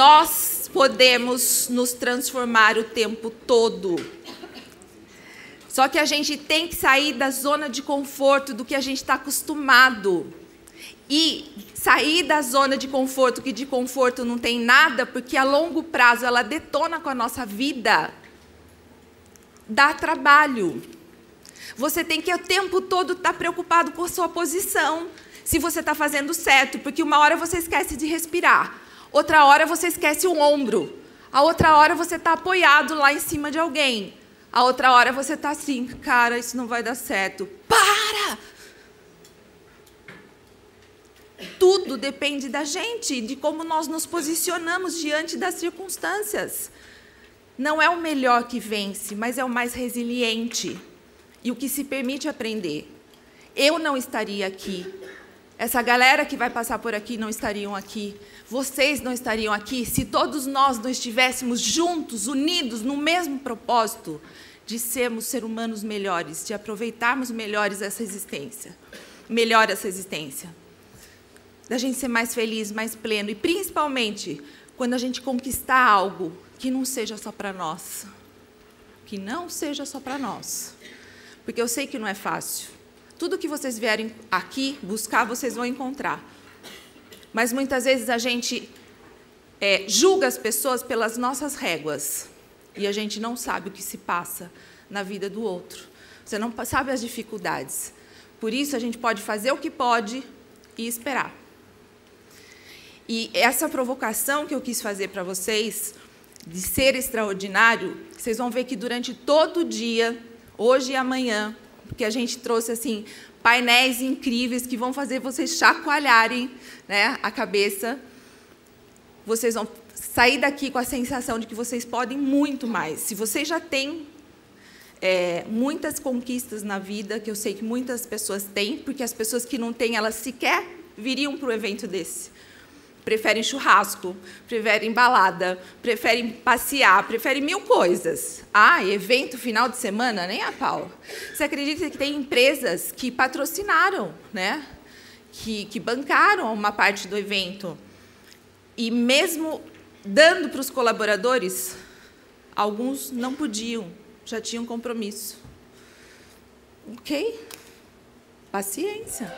Nós podemos nos transformar o tempo todo. Só que a gente tem que sair da zona de conforto, do que a gente está acostumado. E sair da zona de conforto, que de conforto não tem nada, porque a longo prazo ela detona com a nossa vida, dá trabalho. Você tem que o tempo todo estar tá preocupado com a sua posição, se você está fazendo certo, porque uma hora você esquece de respirar, outra hora você esquece o ombro, a outra hora você está apoiado lá em cima de alguém, a outra hora você está assim, cara, isso não vai dar certo. Para! Tudo depende da gente, de como nós nos posicionamos diante das circunstâncias. Não é o melhor que vence, mas é o mais resiliente e o que se permite aprender. Eu não estaria aqui. Essa galera que vai passar por aqui não estariam aqui. Vocês não estariam aqui se todos nós não estivéssemos juntos, unidos no mesmo propósito de sermos seres humanos melhores, de aproveitarmos melhores essa existência, melhor essa existência da gente ser mais feliz, mais pleno e principalmente quando a gente conquistar algo que não seja só para nós. Que não seja só para nós. Porque eu sei que não é fácil. Tudo que vocês vierem aqui buscar, vocês vão encontrar. Mas muitas vezes a gente é, julga as pessoas pelas nossas réguas. E a gente não sabe o que se passa na vida do outro. Você não sabe as dificuldades. Por isso, a gente pode fazer o que pode e esperar. E essa provocação que eu quis fazer para vocês, de ser extraordinário, vocês vão ver que durante todo o dia, hoje e amanhã, porque a gente trouxe assim painéis incríveis que vão fazer vocês chacoalharem né, a cabeça. Vocês vão sair daqui com a sensação de que vocês podem muito mais. Se vocês já têm é, muitas conquistas na vida, que eu sei que muitas pessoas têm, porque as pessoas que não têm, elas sequer viriam para o evento desse preferem churrasco, preferem balada, preferem passear, preferem mil coisas. Ah, evento final de semana, nem a pau. Você acredita que tem empresas que patrocinaram, né? que, que bancaram uma parte do evento? E mesmo dando para os colaboradores, alguns não podiam, já tinham compromisso. Ok? Paciência.